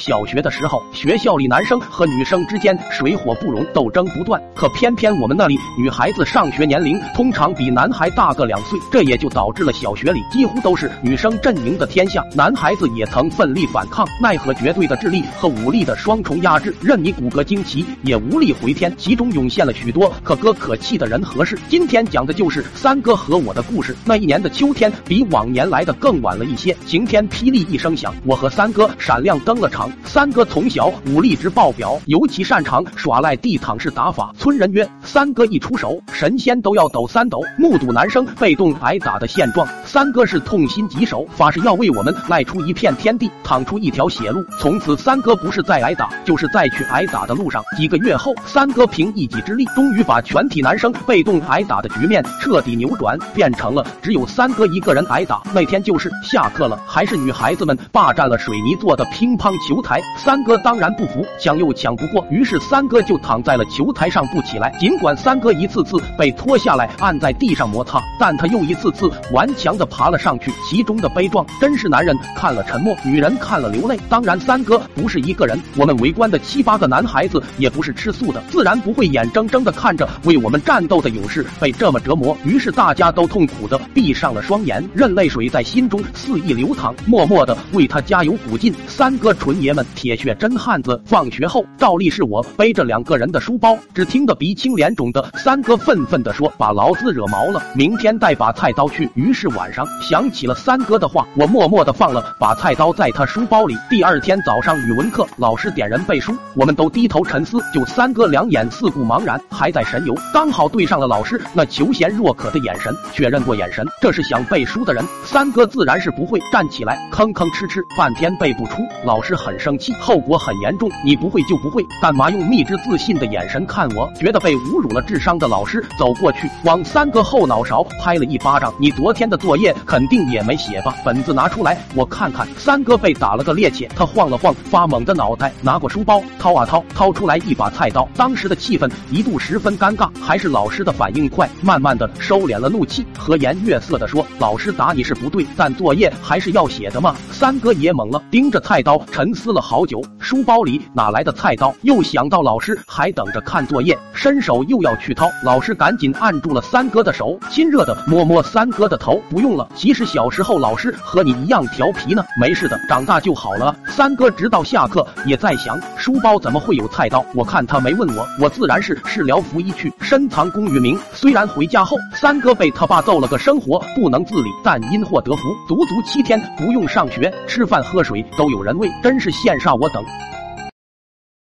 小学的时候，学校里男生和女生之间水火不容，斗争不断。可偏偏我们那里女孩子上学年龄通常比男孩大个两岁，这也就导致了小学里几乎都是女生阵营的天下。男孩子也曾奋力反抗，奈何绝对的智力和武力的双重压制，任你骨骼惊奇也无力回天。其中涌现了许多可歌可泣的人和事。今天讲的就是三哥和我的故事。那一年的秋天比往年来的更晚了一些，晴天霹雳一声响，我和三哥闪亮登了场。三哥从小武力值爆表，尤其擅长耍赖地躺式打法。村人曰：“三哥一出手，神仙都要抖三抖。”目睹男生被动挨打的现状，三哥是痛心疾首，发誓要为我们赖出一片天地，淌出一条血路。从此，三哥不是在挨打，就是在去挨打的路上。几个月后，三哥凭一己之力，终于把全体男生被动挨打的局面彻底扭转，变成了只有三哥一个人挨打。那天就是下课了，还是女孩子们霸占了水泥做的乒乓球。台，三哥当然不服，抢又抢不过，于是三哥就躺在了球台上不起来。尽管三哥一次次被拖下来按在地上摩擦，但他又一次次顽强的爬了上去。其中的悲壮，真是男人看了沉默，女人看了流泪。当然，三哥不是一个人，我们围观的七八个男孩子也不是吃素的，自然不会眼睁睁的看着为我们战斗的勇士被这么折磨。于是大家都痛苦的闭上了双眼，任泪水在心中肆意流淌，默默的为他加油鼓劲。三哥纯。爷们，铁血真汉子！放学后，照例是我背着两个人的书包。只听得鼻青脸肿的三哥愤愤地说：“把老子惹毛了，明天带把菜刀去。”于是晚上想起了三哥的话，我默默地放了把菜刀在他书包里。第二天早上语文课，老师点人背书，我们都低头沉思。就三哥两眼四顾茫然，还在神游，刚好对上了老师那求贤若渴的眼神。确认过眼神，这是想背书的人。三哥自然是不会站起来，吭吭哧哧，半天背不出。老师很。生气，后果很严重。你不会就不会，干嘛用蜜汁自信的眼神看我？觉得被侮辱了智商的老师走过去，往三哥后脑勺拍了一巴掌。你昨天的作业肯定也没写吧？本子拿出来，我看看。三哥被打了个趔趄，他晃了晃发懵的脑袋，拿过书包，掏啊掏，掏出来一把菜刀。当时的气氛一度十分尴尬，还是老师的反应快，慢慢的收敛了怒气，和颜悦色的说：“老师打你是不对，但作业还是要写的嘛。”三哥也懵了，盯着菜刀沉。思了好久，书包里哪来的菜刀？又想到老师还等着看作业，伸手又要去掏，老师赶紧按住了三哥的手，亲热的摸摸三哥的头。不用了，其实小时候老师和你一样调皮呢，没事的，长大就好了。三哥直到下课也在想，书包怎么会有菜刀？我看他没问我，我自然是事了拂衣去，深藏功与名。虽然回家后三哥被他爸揍了个生活不能自理，但因祸得福，足足七天不用上学，吃饭喝水都有人喂，真是。羡煞我等。